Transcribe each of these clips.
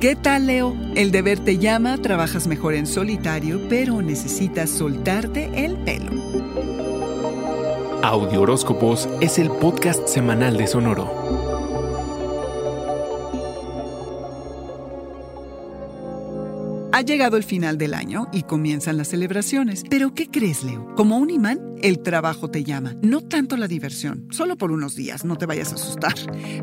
¿Qué tal, Leo? El deber te llama, trabajas mejor en solitario, pero necesitas soltarte el pelo. Audio Horóscopos es el podcast semanal de Sonoro. Ha llegado el final del año y comienzan las celebraciones. Pero ¿qué crees, Leo? Como un imán, el trabajo te llama. No tanto la diversión, solo por unos días, no te vayas a asustar.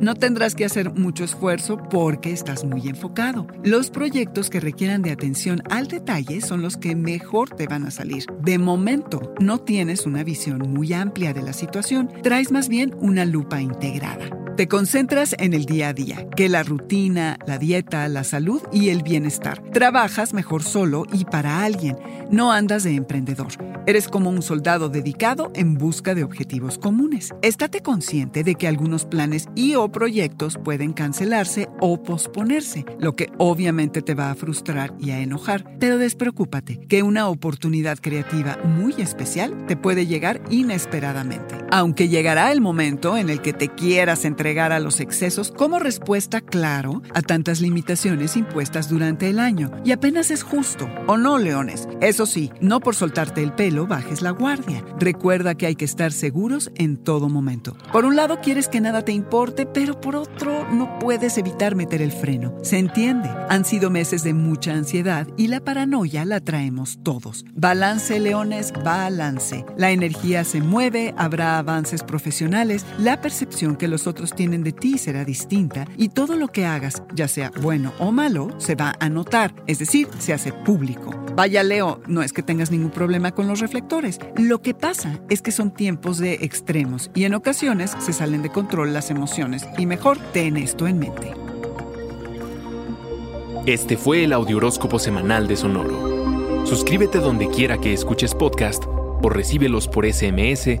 No tendrás que hacer mucho esfuerzo porque estás muy enfocado. Los proyectos que requieran de atención al detalle son los que mejor te van a salir. De momento, no tienes una visión muy amplia de la situación, traes más bien una lupa integrada. Te concentras en el día a día, que la rutina, la dieta, la salud y el bienestar. Trabajas mejor solo y para alguien. No andas de emprendedor. Eres como un soldado dedicado en busca de objetivos comunes. Estate consciente de que algunos planes y o proyectos pueden cancelarse o posponerse, lo que obviamente te va a frustrar y a enojar. Pero despreocúpate, que una oportunidad creativa muy especial te puede llegar inesperadamente. Aunque llegará el momento en el que te quieras entregar a los excesos como respuesta, claro, a tantas limitaciones impuestas durante el año. Y apenas es justo, ¿o no, leones? Eso sí, no por soltarte el pelo bajes la guardia. Recuerda que hay que estar seguros en todo momento. Por un lado quieres que nada te importe, pero por otro no puedes evitar meter el freno. Se entiende. Han sido meses de mucha ansiedad y la paranoia la traemos todos. Balance, leones, balance. La energía se mueve, habrá avances profesionales, la percepción que los otros tienen de ti será distinta y todo lo que hagas, ya sea bueno o malo, se va a notar, es decir, se hace público. Vaya Leo, no es que tengas ningún problema con los reflectores. Lo que pasa es que son tiempos de extremos y en ocasiones se salen de control las emociones y mejor ten esto en mente. Este fue el Audioróscopo Semanal de Sonoro. Suscríbete donde quiera que escuches podcast o recíbelos por SMS